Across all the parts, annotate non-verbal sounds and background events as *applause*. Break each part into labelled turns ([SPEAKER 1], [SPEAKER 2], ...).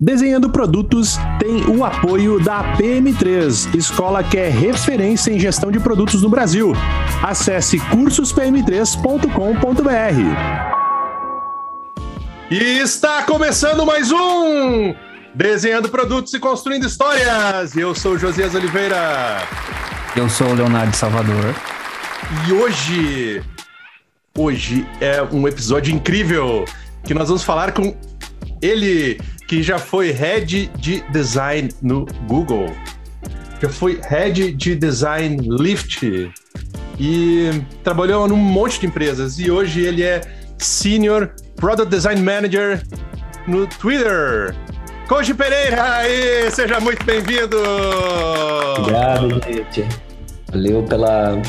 [SPEAKER 1] Desenhando Produtos tem o apoio da PM3, escola que é referência em gestão de produtos no Brasil. Acesse cursospm3.com.br. E está começando mais um Desenhando Produtos e Construindo Histórias. Eu sou Josias Oliveira.
[SPEAKER 2] Eu sou o Leonardo Salvador.
[SPEAKER 1] E hoje, hoje é um episódio incrível que nós vamos falar com ele que já foi head de design no Google, já foi head de design Lyft e trabalhou num monte de empresas e hoje ele é senior product design manager no Twitter. Koji Pereira, aí, seja muito bem-vindo!
[SPEAKER 3] Obrigado, gente. Valeu pela,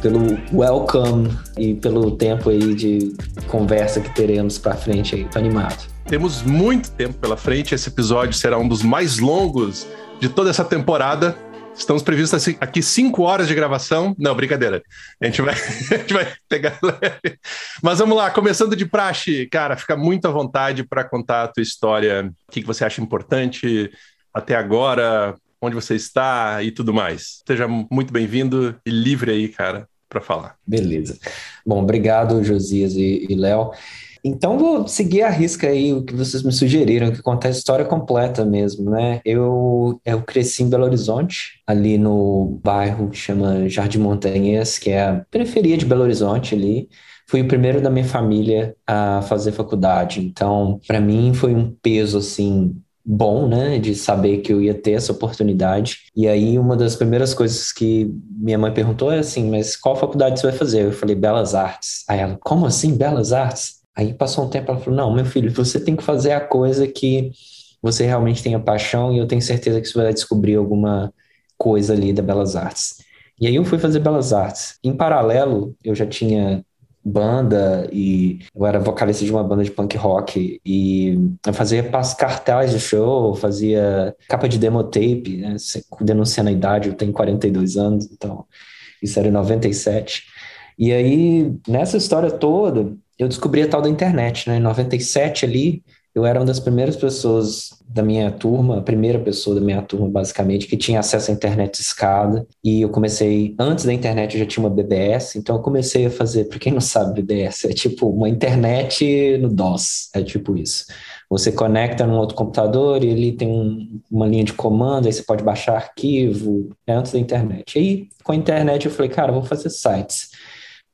[SPEAKER 3] pelo welcome e pelo tempo aí de conversa que teremos para frente aí. Tô animado.
[SPEAKER 1] Temos muito tempo pela frente. Esse episódio será um dos mais longos de toda essa temporada. Estamos previstos aqui cinco horas de gravação. Não, brincadeira. A gente vai, *laughs* a gente vai pegar leve. Mas vamos lá, começando de praxe. Cara, fica muito à vontade para contar a tua história. O que, você acha importante até agora, onde você está e tudo mais. Seja muito bem-vindo e livre aí, cara, para falar.
[SPEAKER 3] Beleza. Bom, obrigado, Josias e, e Léo. Então vou seguir a risca aí o que vocês me sugeriram, que conta a história completa mesmo, né? Eu, eu cresci em Belo Horizonte, ali no bairro que chama Jardim Montanhas, que é a periferia de Belo Horizonte ali. Fui o primeiro da minha família a fazer faculdade, então para mim foi um peso assim bom, né, de saber que eu ia ter essa oportunidade. E aí uma das primeiras coisas que minha mãe perguntou é assim, mas qual faculdade você vai fazer? Eu falei Belas Artes. Aí ela, como assim Belas Artes? Aí passou um tempo, ela falou: Não, meu filho, você tem que fazer a coisa que você realmente tenha paixão, e eu tenho certeza que você vai descobrir alguma coisa ali da Belas Artes. E aí eu fui fazer Belas Artes. Em paralelo, eu já tinha banda e eu era vocalista de uma banda de punk rock e eu fazia cartazes de show, fazia capa de demo tape, né, denunciando a idade, eu tenho 42 anos, então isso era em 97. E aí, nessa história toda, eu descobri a tal da internet, né? Em 97 ali, eu era uma das primeiras pessoas da minha turma, a primeira pessoa da minha turma, basicamente, que tinha acesso à internet escada. E eu comecei, antes da internet eu já tinha uma BBS, então eu comecei a fazer, para quem não sabe, BBS é tipo uma internet no DOS, é tipo isso. Você conecta num outro computador e ele tem um, uma linha de comando, aí você pode baixar arquivo, é antes da internet. E aí, com a internet, eu falei, cara, vou fazer sites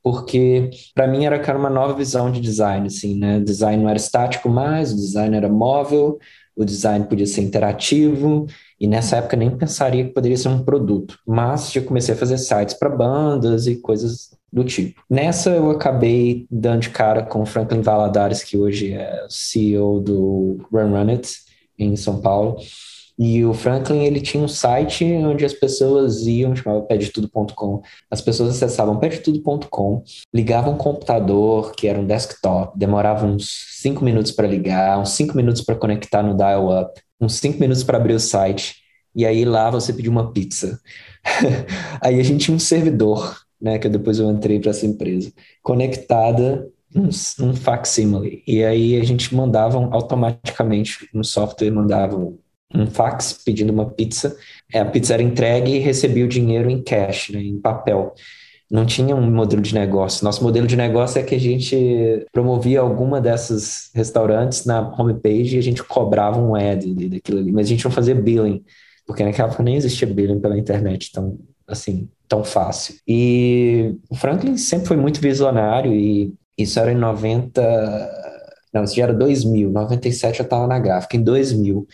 [SPEAKER 3] porque para mim era cara, uma nova visão de design, assim, né? O design não era estático mais, o design era móvel, o design podia ser interativo, e nessa época nem pensaria que poderia ser um produto. Mas já comecei a fazer sites para bandas e coisas do tipo. Nessa eu acabei dando de cara com o Franklin Valadares, que hoje é CEO do Run Run It, em São Paulo, e o Franklin, ele tinha um site onde as pessoas iam, chamava pedetudo.com. As pessoas acessavam pedetudo.com, ligavam um computador, que era um desktop, demorava uns 5 minutos para ligar, uns 5 minutos para conectar no dial-up, uns 5 minutos para abrir o site, e aí lá você pediu uma pizza. *laughs* aí a gente tinha um servidor, né, que depois eu entrei para essa empresa, conectada um, um facsimile. E aí a gente mandava automaticamente no software, mandava um fax pedindo uma pizza. É, a pizza era entregue e recebia o dinheiro em cash, né, em papel. Não tinha um modelo de negócio. Nosso modelo de negócio é que a gente promovia alguma dessas restaurantes na homepage e a gente cobrava um ad daquilo ali, mas a gente não fazia billing, porque naquela época nem existia billing pela internet tão assim tão fácil. E o Franklin sempre foi muito visionário e isso era em 90, não, isso já era 2000, 97 eu estava na gráfica, em 2000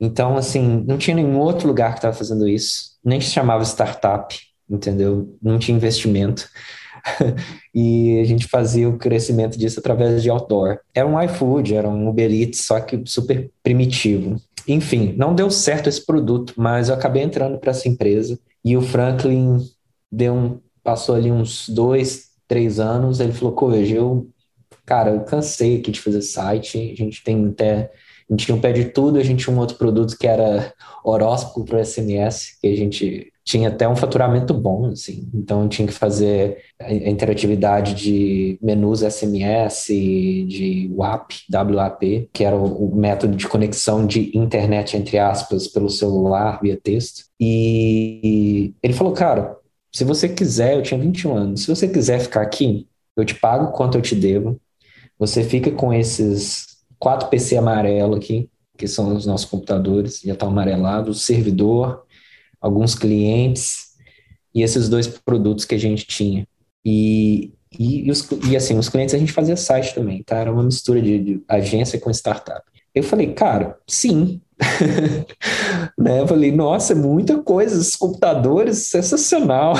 [SPEAKER 3] então, assim, não tinha nenhum outro lugar que estava fazendo isso, nem se chamava startup, entendeu? Não tinha investimento. *laughs* e a gente fazia o crescimento disso através de outdoor. Era um iFood, era um Uber Eats, só que super primitivo. Enfim, não deu certo esse produto, mas eu acabei entrando para essa empresa e o Franklin deu um, passou ali uns dois, três anos. Ele falou: Coveja, eu, cara, eu cansei aqui de fazer site, a gente tem até A gente tinha um pé de tudo, a gente tinha um outro produto que era horóscopo para SMS, que a gente tinha até um faturamento bom, assim. Então tinha que fazer a interatividade de menus SMS, de WAP, WAP, que era o, método de conexão de internet entre aspas pelo celular via texto. E ele falou, cara, se você quiser, eu tinha 21 anos, se você quiser ficar aqui, eu te pago quanto eu te devo. Você fica com esses quatro PC amarelo aqui, que são os nossos computadores, já está amarelado, o servidor, alguns clientes e esses dois produtos que a gente tinha. E, e, e, os, e assim, os clientes a gente fazia site também, tá? Era uma mistura de, de agência com startup. Eu falei, cara, sim. *laughs* né? Eu falei, nossa, é muita coisa, esses computadores, sensacional.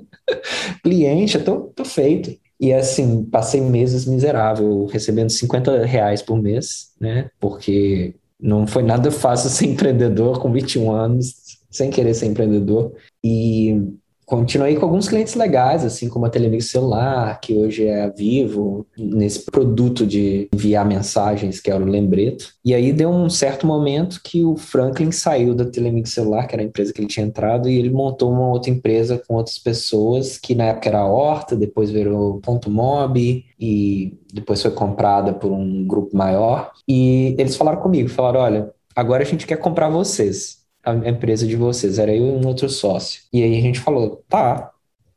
[SPEAKER 3] *laughs* Cliente, é tão feito. E assim, passei meses miserável, recebendo 50 reais por mês, né? Porque não foi nada fácil *laughs* ser empreendedor com 21 anos, sem querer ser empreendedor. E continuei com alguns clientes legais, assim como a Telemix Celular, que hoje é a Vivo, nesse produto de enviar mensagens, que era o Lembreto. E aí deu um certo momento que o Franklin saiu da Telemix Celular, que era a empresa que ele tinha entrado, e ele montou uma outra empresa com outras pessoas, que na época era a Horta, depois virou Ponto Mob, e depois foi comprada por um grupo maior. E eles falaram comigo, falaram, olha, agora a gente quer comprar vocês a empresa de vocês, era eu e um outro sócio. E aí a gente falou, tá,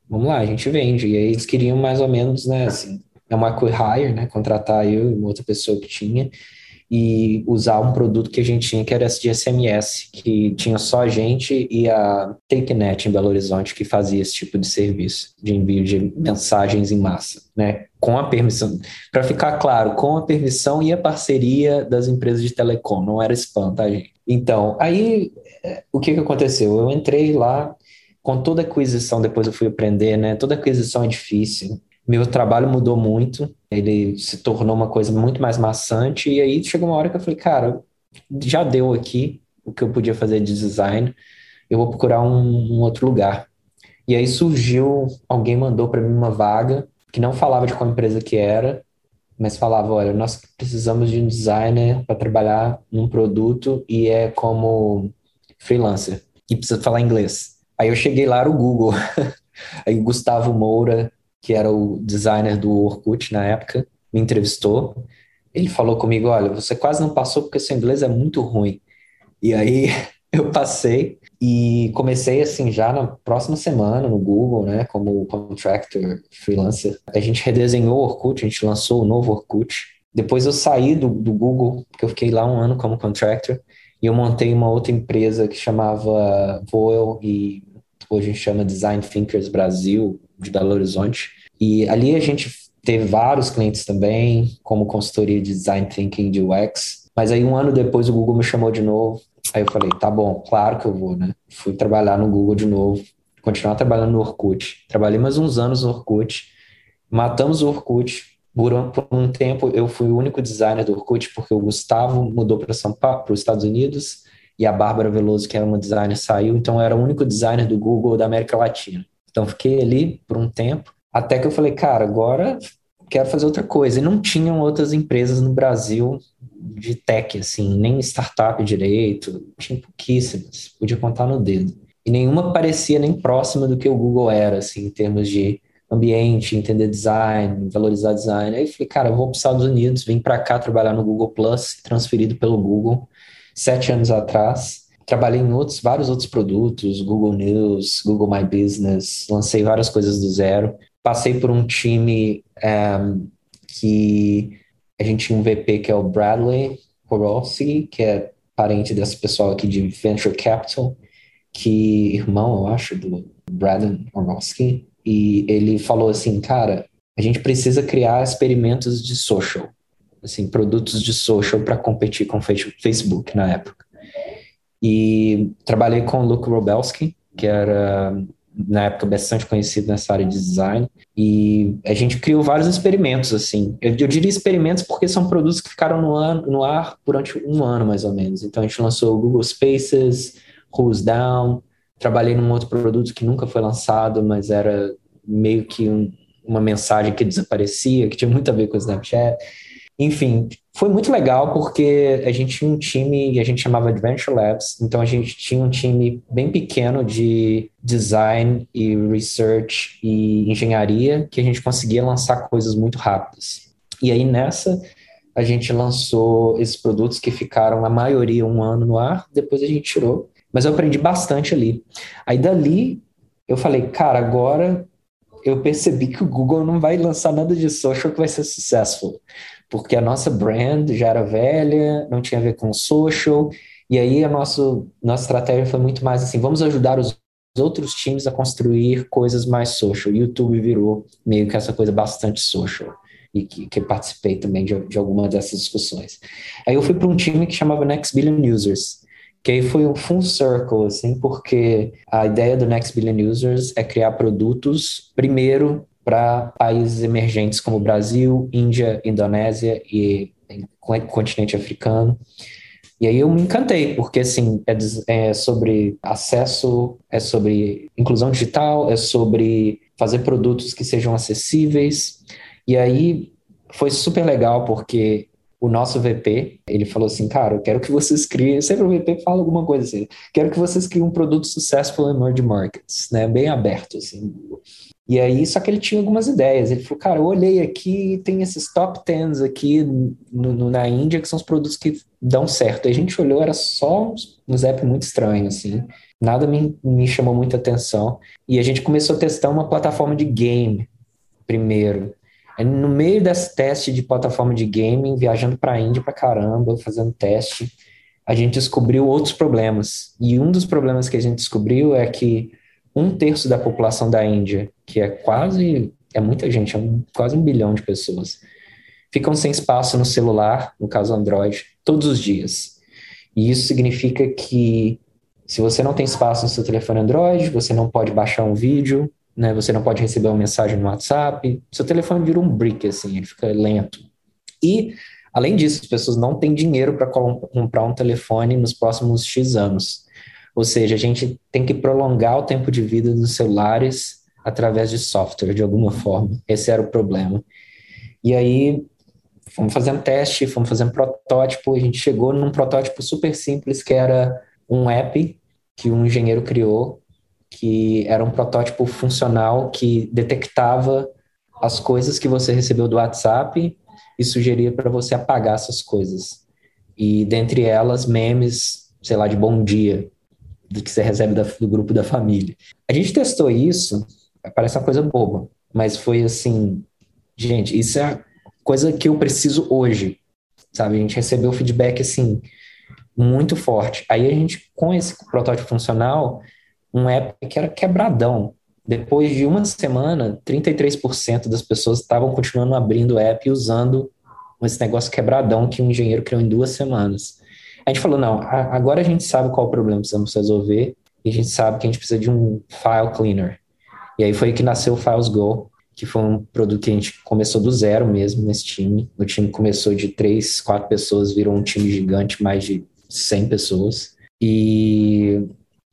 [SPEAKER 3] vamos lá, a gente vende. E aí eles queriam mais ou menos, né, assim, é uma hire, né, contratar eu e uma outra pessoa que tinha e usar um produto que a gente tinha, que era esse de SMS, que tinha só a gente e a TakeNet em Belo Horizonte que fazia esse tipo de serviço de envio de mensagens em massa, né? Com a permissão, para ficar claro, com a permissão e a parceria das empresas de telecom, não era spam, tá, gente? Então, aí o que, que aconteceu? Eu entrei lá, com toda aquisição, depois eu fui aprender, né? Toda aquisição é difícil. Meu trabalho mudou muito, ele se tornou uma coisa muito mais maçante, e aí chegou uma hora que eu falei, cara, já deu aqui o que eu podia fazer de design, eu vou procurar um, um outro lugar. E aí surgiu, alguém mandou para mim uma vaga, que não falava de qual empresa que era, mas falava, olha, nós precisamos de um designer para trabalhar num produto e é como freelancer e precisa falar inglês. Aí eu cheguei lá no Google. *laughs* Aí o Gustavo Moura, que era o designer do Orkut na época, me entrevistou. Ele falou comigo: Olha, você quase não passou porque seu inglês é muito ruim. E aí *laughs* eu passei e comecei assim já na próxima semana no Google, né, como contractor, freelancer. A gente redesenhou o Orkut, a gente lançou o novo Orkut. Depois eu saí do, do Google, porque eu fiquei lá um ano como contractor. E eu montei uma outra empresa que chamava Voel e hoje a gente chama Design Thinkers Brasil, de Belo Horizonte. E ali a gente teve vários clientes também, como consultoria de Design Thinking de UX. Mas aí um ano depois o Google me chamou de novo. Aí eu falei, tá bom, claro que eu vou, né? Fui trabalhar no Google de novo, continuar trabalhando no Orkut. Trabalhei mais uns anos no Orkut. Matamos o Orkut, por um, tempo, eu fui o único designer do Orkut, porque o Gustavo mudou para São Paulo, para os Estados Unidos, e a Bárbara Veloso, que era uma designer, saiu, então eu era o único designer do Google da América Latina. Então fiquei ali por um tempo, até que eu falei, cara, agora quero fazer outra coisa. E não tinham outras empresas no Brasil de tech, assim, nem startup direito, tinha pouquíssimas, podia contar no dedo. E nenhuma parecia nem próxima do que o Google era, assim, em termos de ambiente, entender design, valorizar design. Aí falei, cara, vou para os Estados Unidos, vim para cá trabalhar no Google Plus, transferido pelo Google, sete anos atrás. Trabalhei em outros, vários outros produtos, Google News, Google My Business, lancei várias coisas do zero. Passei por um time eh, que a gente tinha um VP que é o Bradley Horowski, que é parente desse pessoal aqui de Venture Capital, que irmão, eu acho, do Braden Horowski, e ele falou assim, cara, a gente precisa criar experimentos de social, assim, produtos de social para competir com o Facebook na época. E trabalhei com o Luke Robelski, que era na época bastante conhecido nessa área de design, e a gente criou vários experimentos, assim. Eu, eu diria experimentos porque são produtos que ficaram no, an, no ar durante um ano, mais ou menos. Então a gente lançou o Google Spaces, Who's Down, Trabalhei num outro produto que nunca foi lançado, mas era meio que um, uma mensagem que desaparecia, que tinha muito a ver com o Snapchat. enfim, foi muito legal porque a gente tinha um time que a gente chamava Adventure Labs, então a gente tinha um time bem pequeno de design e research e engenharia que a gente conseguia lançar coisas muito rápidas. E aí nessa a gente lançou esses produtos que ficaram a maioria um ano no ar, depois a gente tirou, mas eu aprendi bastante ali. Aí dali eu falei, cara, agora eu percebi que o Google não vai lançar nada de social que vai ser successful porque a nossa brand já era velha, não tinha a ver com social, e aí a nosso, nossa estratégia foi muito mais assim, vamos ajudar os outros times a construir coisas mais social. YouTube virou meio que essa coisa bastante social, e que, que participei também de, de alguma dessas discussões. Aí eu fui para um time que chamava Next Billion Users, que aí foi um full circle, assim, porque a ideia do Next Billion Users é criar produtos, primeiro, para países emergentes como Brasil, Índia, Indonésia e continente africano. E aí eu me encantei, porque assim, é, é, sobre acesso, é sobre inclusão digital, é sobre fazer produtos que sejam acessíveis. E aí foi super legal, porque o nosso VP, ele falou assim, cara, eu quero que vocês criem, sempre o VP fala alguma coisa assim, quero que vocês criem um produto successful em emerging markets, né, bem aberto, assim. E aí, só que ele tinha algumas ideias. Ele falou, cara, eu olhei aqui, tem esses top tens aqui no, no, na Índia, que são os produtos que dão certo. E a gente olhou, era só uns apps muito estranhos, assim. Nada me, me chamou muita atenção. E a gente começou a testar uma plataforma de game primeiro. No meio desse teste de plataforma de gaming, viajando para a Índia para caramba, fazendo teste, a gente descobriu outros problemas. E um dos problemas que a gente descobriu é que um terço da população da Índia, que é quase, é muita gente, é um, quase um bilhão de pessoas, ficam sem espaço no celular, no caso Android, todos os dias. E isso significa que se você não tem espaço no seu telefone Android, você não pode baixar um vídeo, né, você não pode receber uma mensagem no WhatsApp, seu telefone vira um brick, assim, ele fica lento. E, além disso, as pessoas não têm dinheiro para comprar um telefone nos próximos X anos. Ou seja, a gente tem que prolongar o tempo de vida dos celulares através de software, de alguma forma. Esse era o problema. E aí, fomos fazendo teste, fomos fazendo protótipo, a gente chegou num protótipo super simples, que era um app que um engenheiro criou, que era um protótipo funcional que detectava as coisas que você recebeu do WhatsApp e sugeria para você apagar essas coisas. E dentre elas, memes, sei lá, de bom dia, do que você recebe da, do grupo da família. A gente testou isso, parece uma coisa boba, mas foi assim, gente, isso é coisa que eu preciso hoje, sabe? A gente recebeu feedback assim muito forte. Aí a gente com esse protótipo funcional, um app que era quebradão. Depois de uma semana, 33% das pessoas estavam continuando abrindo o app e usando esse negócio quebradão que um engenheiro criou em duas semanas. A gente falou, não, agora a gente sabe qual o problema precisamos resolver e a gente sabe que a gente precisa de um file cleaner. E aí foi que nasceu o Files Go, que foi um produto que a gente começou do zero mesmo nesse time. O time começou de três, quatro pessoas, virou um time gigante, mais de 100 pessoas. E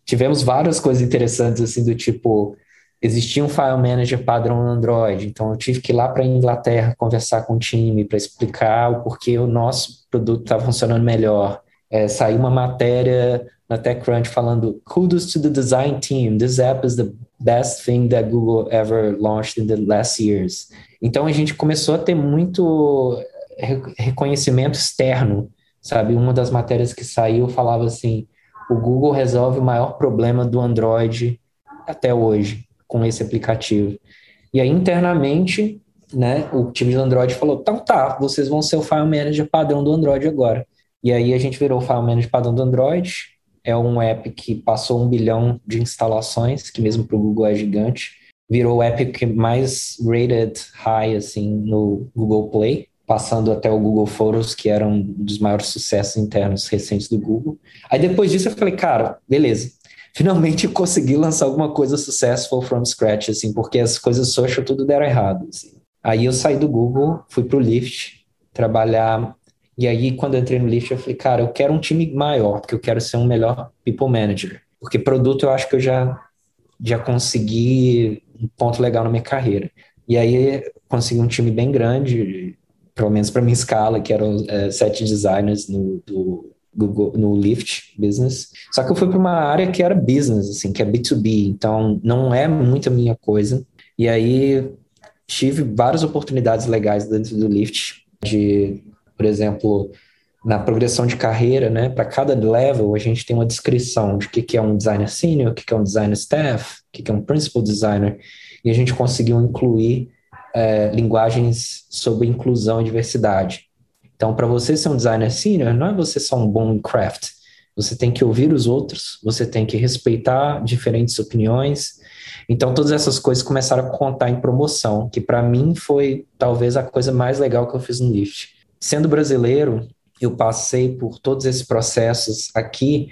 [SPEAKER 3] tivemos várias coisas interessantes, assim, do tipo, existia um file manager padrão no Android, então eu tive que ir lá para a Inglaterra conversar com o time para explicar o porquê o nosso produto estava funcionando melhor é, saiu uma matéria na TechCrunch falando kudos to the design team, this app is the best thing that Google ever launched in the last years. Então a gente começou a ter muito reconhecimento externo, sabe? Uma das matérias que saiu falava assim, o Google resolve o maior problema do Android até hoje com esse aplicativo. E aí internamente, né, o time do Android falou, então tá, vocês vão ser o file manager padrão do Android agora. E aí a gente virou o File Manager padrão do Android. É um app que passou um bilhão de instalações, que mesmo para o Google é gigante. Virou o app que mais rated high assim no Google Play, passando até o Google Photos, que era um dos maiores sucessos internos recentes do Google. Aí depois disso eu falei, cara, beleza. Finalmente *laughs* consegui lançar alguma coisa successful from scratch, assim, porque as coisas social tudo deram errado. Assim. Aí eu saí do Google, fui para o Lyft, trabalhar e aí, quando entrei no Lyft, eu falei, cara, eu quero um time maior, porque eu quero ser um melhor people manager. Porque produto eu acho que eu já, já consegui um ponto legal na minha carreira. E aí, consegui um time bem grande, pelo menos para minha escala, que eram é, sete designers no, do, Google, no Lyft Business. Só que eu fui para uma área que era business, assim, que é B2B, então não é muito a minha coisa. E aí tive várias oportunidades legais dentro do Lyft, de, por exemplo, na progressão de carreira, né, para cada level, a gente tem uma descrição de o que, que é um designer senior, o que, que é um designer staff, o que, que é um principal designer, e a gente conseguiu incluir é, linguagens sobre inclusão e diversidade. Então, para você ser um designer senior, não é você só um bom craft. Você tem que ouvir os outros, você tem que respeitar diferentes opiniões. Então, todas essas coisas começaram a contar em promoção, que para mim foi talvez a coisa mais legal que eu fiz no Lyft. Sendo brasileiro, eu passei por todos esses processos aqui,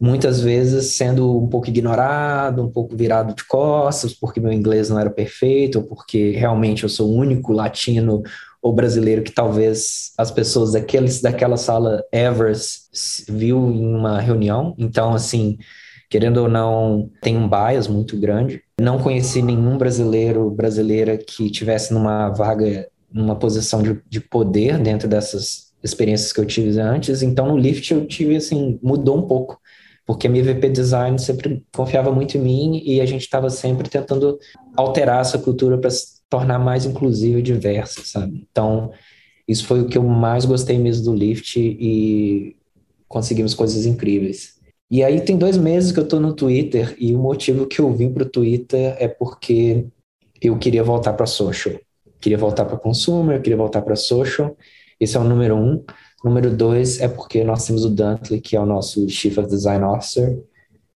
[SPEAKER 3] muitas vezes sendo um pouco ignorado, um pouco virado de costas, porque meu inglês não era perfeito, ou porque realmente eu sou o único latino ou brasileiro que talvez as pessoas daqueles, daquela sala Evers viu em uma reunião. Então, assim, querendo ou não, tem um bias muito grande. Não conheci nenhum brasileiro, brasileira que tivesse numa vaga, numa posição de, de poder dentro dessas experiências que eu tive antes. Então, no Lyft eu tive, assim, mudou um pouco porque a minha VP Design sempre confiava muito em mim e a gente estava sempre tentando alterar essa cultura para tornar mais inclusiva e diversa, sabe? Então, isso foi o que eu mais gostei mesmo do Lyft e conseguimos coisas incríveis. E aí tem dois meses que eu estou no Twitter e o motivo que eu vim para o Twitter é porque eu queria voltar para social. Queria voltar para consumer, queria voltar para social. Esse é o número um. Número dois é porque nós temos o Dantley, que é o nosso Chief of Design Officer,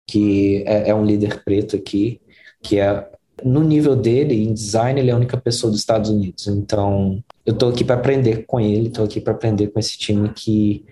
[SPEAKER 3] que é, é um líder preto aqui, que é no nível dele, em design, ele é a única pessoa dos Estados Unidos. Então, eu estou aqui para aprender com ele, estou aqui para aprender com esse time que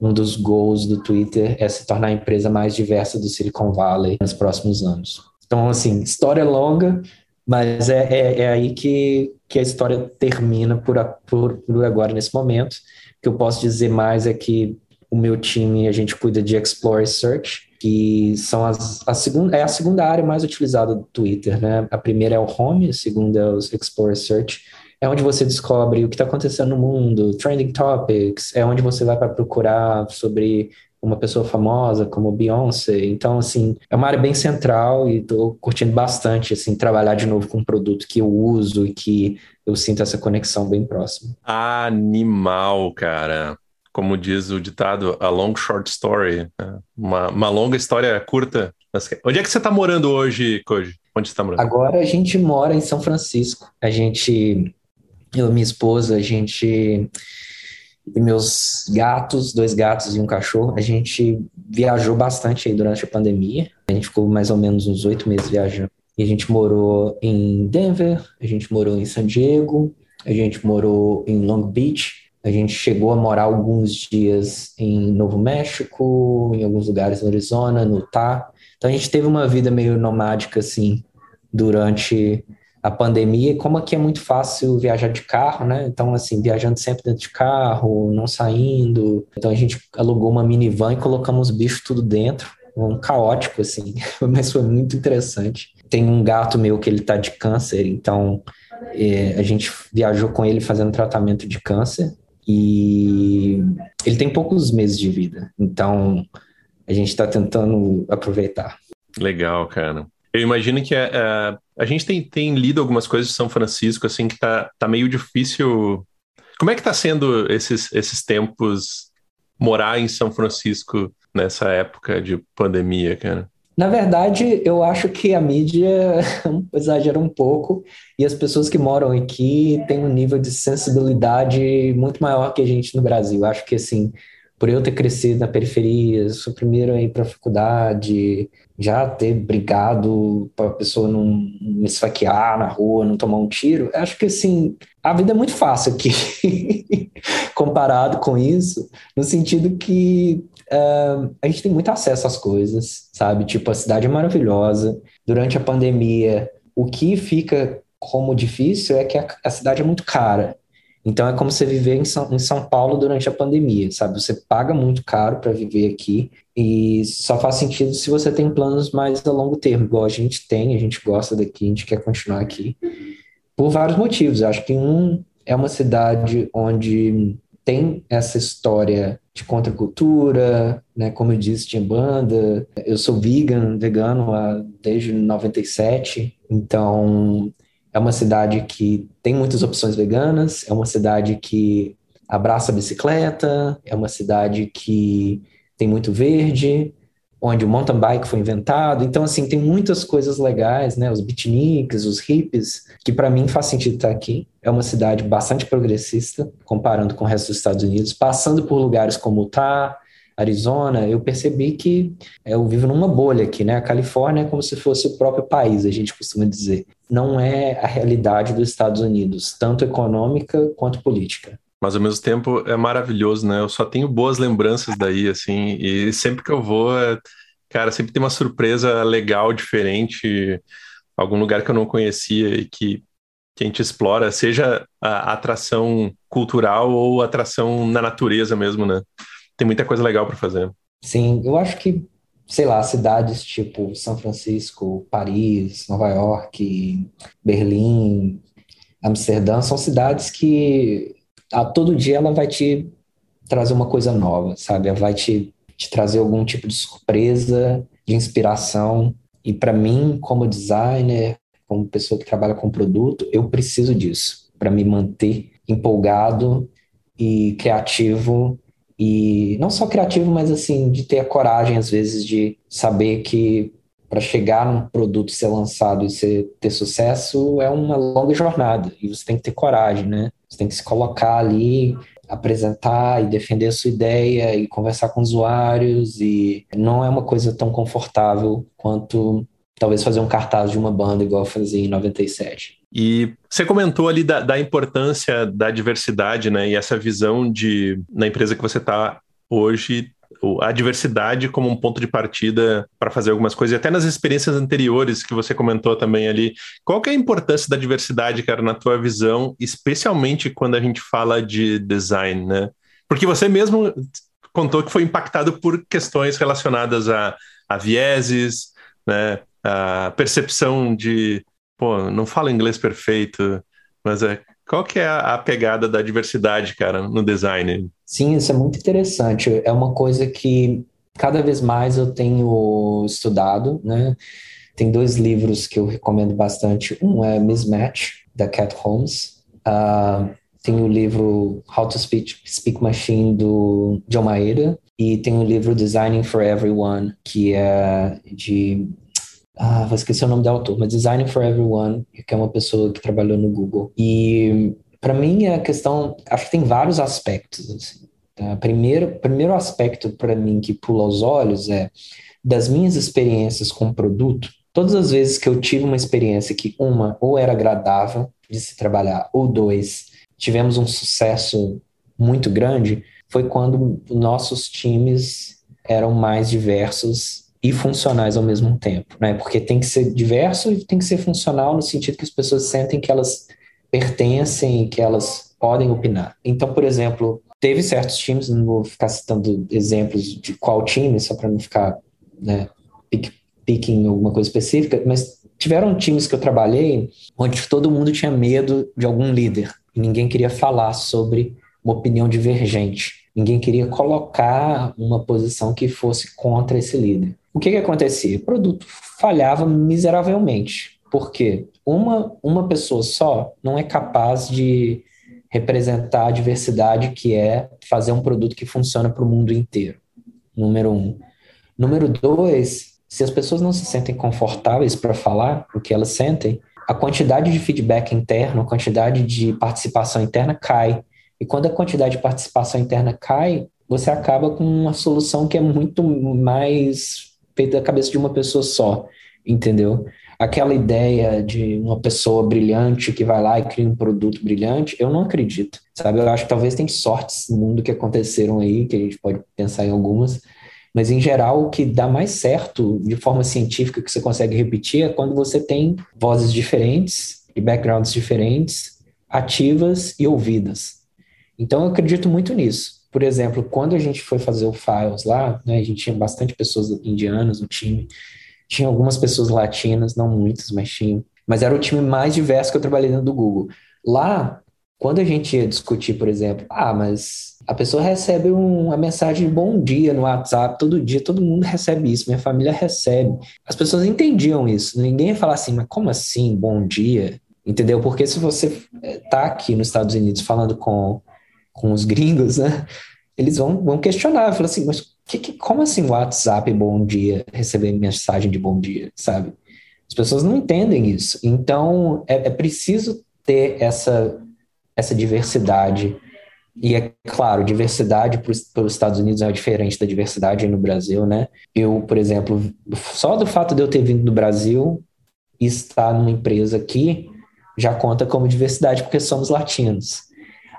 [SPEAKER 3] um dos goals do Twitter é se tornar a empresa mais diversa do Silicon Valley nos próximos anos. Então, assim, história longa, mas é, é, é aí que, que a história termina por, por, por agora, nesse momento. Que eu posso dizer mais é que o meu time, a gente cuida de Explore Search, que são as, a segunda, é a segunda área mais utilizada do Twitter, né? A primeira é o Home, a segunda é o Explore Search. É onde você descobre o que está acontecendo no mundo, trending topics, é onde você vai para procurar sobre uma pessoa famosa como Beyoncé. Então, assim, é uma área bem central e estou curtindo bastante, assim, trabalhar de novo com um produto que eu uso e que eu sinto essa conexão bem próxima.
[SPEAKER 1] Animal, cara como diz o ditado, a long short story, né? uma, uma longa história curta. Onde é que você está morando hoje, Koji? Onde você está morando?
[SPEAKER 3] Agora a gente mora em São Francisco. A gente, eu e minha esposa, a gente e meus gatos, dois gatos e um cachorro, a gente viajou bastante aí durante a pandemia. A gente ficou mais ou menos uns oito meses viajando. E a gente morou em Denver, a gente morou em San Diego, a gente morou em Long Beach, a gente chegou a morar alguns dias em Novo México, em alguns lugares no Arizona, no Utah. Então a gente teve uma vida meio nomádica assim durante a pandemia. Como aqui é muito fácil viajar de carro, né? Então assim, viajando sempre dentro de carro, não saindo. Então a gente alugou uma minivan e colocamos os bichos tudo dentro. Um caótico assim, *laughs* mas foi muito interessante. Tem um gato meu que ele tá de câncer, então é, a gente viajou com ele fazendo tratamento de câncer e ele tem poucos meses de vida, então a gente está tentando aproveitar.
[SPEAKER 1] Legal, cara. Eu imagino que a, é, é, a gente tem, tem lido algumas coisas de São Francisco, assim, que tá, tá meio difícil. Como é que tá sendo esses, esses tempos morar em São Francisco nessa época de pandemia, cara?
[SPEAKER 3] Na verdade, eu acho que a mídia *laughs* exagera um pouco e as pessoas que moram aqui têm um nível de sensibilidade muito maior que a gente no Brasil. Acho que, assim, por eu ter crescido na periferia, sou primeiro a ir para a faculdade, já ter brigado para a pessoa não me esfaquear na rua, não tomar um tiro, acho que, assim, a vida é muito fácil aqui *laughs* comparado com isso, no sentido que uh, a gente tem muito acesso às coisas, sabe? Tipo, a cidade é maravilhosa. Durante a pandemia, o que fica como difícil é que a, a cidade é muito cara. Então é como você viver em São, em São Paulo durante a pandemia, sabe? Você paga muito caro para viver aqui e só faz sentido se você tem planos mais a longo termo, igual a gente tem, a gente gosta daqui, a gente quer continuar aqui. Por vários motivos. Eu acho que um é uma cidade onde tem essa história de contracultura, né? Como eu disse, tinha banda. Eu sou vegan, vegano há, desde 97, então é uma cidade que tem muitas opções veganas, é uma cidade que abraça a bicicleta, é uma cidade que tem muito verde, onde o mountain bike foi inventado. Então, assim, tem muitas coisas legais, né? Os beatniks, os hippies, que para mim faz sentido estar aqui. É uma cidade bastante progressista, comparando com o resto dos Estados Unidos, passando por lugares como Utah, Arizona, eu percebi que eu vivo numa bolha aqui, né? A Califórnia é como se fosse o próprio país, a gente costuma dizer. Não é a realidade dos Estados Unidos, tanto econômica quanto política
[SPEAKER 1] mas ao mesmo tempo é maravilhoso, né? Eu só tenho boas lembranças daí, assim, e sempre que eu vou, é, cara, sempre tem uma surpresa legal, diferente, algum lugar que eu não conhecia e que, que a gente explora, seja a atração cultural ou atração na natureza mesmo, né? Tem muita coisa legal para fazer.
[SPEAKER 3] Sim, eu acho que, sei lá, cidades tipo São Francisco, Paris, Nova York, Berlim, Amsterdã, são cidades que a todo dia ela vai te trazer uma coisa nova, sabe? Ela vai te, te trazer algum tipo de surpresa, de inspiração. E para mim, como designer, como pessoa que trabalha com produto, eu preciso disso para me manter empolgado e criativo e não só criativo, mas assim de ter a coragem às vezes de saber que para chegar num produto ser lançado e ser, ter sucesso é uma longa jornada e você tem que ter coragem, né? Você tem que se colocar ali, apresentar e defender a sua ideia e conversar com usuários e não é uma coisa tão confortável quanto talvez fazer um cartaz de uma banda igual eu fazia em 97.
[SPEAKER 1] E você comentou ali da, da, importância da diversidade, né? E essa visão de na empresa que você está hoje a diversidade como um ponto de partida para fazer algumas coisas, e até nas experiências anteriores que você comentou também ali. Qual que é a importância da diversidade, cara, na tua visão, especialmente quando a gente fala de design, né? Porque você mesmo contou que foi impactado por questões relacionadas a, a vieses, né? A percepção de, pô, não falo inglês perfeito, mas é qual que é a, a pegada da diversidade, cara, no design?
[SPEAKER 3] Sim, isso é muito interessante. É uma coisa que cada vez mais eu tenho estudado, né? Tem dois livros que eu recomendo bastante. Um é Mismatch, da Cat Holmes. Uh, tem o livro How to Speak, Speak Machine, do John Maeda. E tem o livro Designing for Everyone, que é de ah, vou esquecer o nome do autor, mas Design for Everyone, que é uma pessoa que trabalhou no Google. E para mim a questão, acho que tem vários aspectos. Assim, tá? Primeiro, primeiro aspecto para mim que pula aos olhos é das minhas experiências com produto. Todas as vezes que eu tive uma experiência que uma ou era agradável de se trabalhar, ou dois tivemos um sucesso muito grande, foi quando nossos times eram mais diversos e funcionais ao mesmo tempo, né? Porque tem que ser diverso e tem que ser funcional no sentido que as pessoas sentem que elas pertencem que elas podem opinar. Então, por exemplo, teve certos times, não vou ficar citando exemplos de qual time, só para não ficar, né, picking alguma coisa específica, mas tiveram times que eu trabalhei onde todo mundo tinha medo de algum líder e ninguém queria falar sobre uma opinião divergente. Ninguém queria colocar uma posição que fosse contra esse líder. O que, que acontecia? O produto falhava miseravelmente. porque Uma, uma pessoa só não é capaz de representar a diversidade que é fazer um produto que funciona para o mundo inteiro. Número um. Número dois, se as pessoas não se sentem confortáveis para falar o que elas sentem, a quantidade de feedback interno, a quantidade de participação interna cai. E quando a quantidade de participação interna cai, você acaba com uma solução que é muito mais feito da cabeça de uma pessoa só, entendeu? Aquela ideia de uma pessoa brilhante que vai lá e cria um produto brilhante, eu não acredito, sabe? Eu acho que talvez tem sortes no mundo que aconteceram aí, que a gente pode pensar em algumas, mas em geral o que dá mais certo de forma científica que você consegue repetir é quando você tem vozes diferentes e backgrounds diferentes, ativas e ouvidas. Então eu acredito muito nisso. Por exemplo, quando a gente foi fazer o Files lá, né, a gente tinha bastante pessoas indianas no time, tinha algumas pessoas latinas, não muitas, mas tinha. Mas era o time mais diverso que eu trabalhei dentro do Google. Lá, quando a gente ia discutir, por exemplo, ah, mas a pessoa recebe um, uma mensagem de bom dia no WhatsApp todo dia, todo mundo recebe isso, minha família recebe. As pessoas entendiam isso, ninguém ia falar assim, mas como assim, bom dia? Entendeu? Porque se você está aqui nos Estados Unidos falando com, com os gringos, né, eles vão, vão questionar, falar assim, mas que, que, como assim WhatsApp bom dia, receber mensagem de bom dia, sabe? As pessoas não entendem isso. Então, é, é preciso ter essa, essa diversidade e é claro, diversidade para os Estados Unidos é diferente da diversidade no Brasil, né? Eu, por exemplo, só do fato de eu ter vindo do Brasil e estar numa empresa aqui já conta como diversidade porque somos latinos.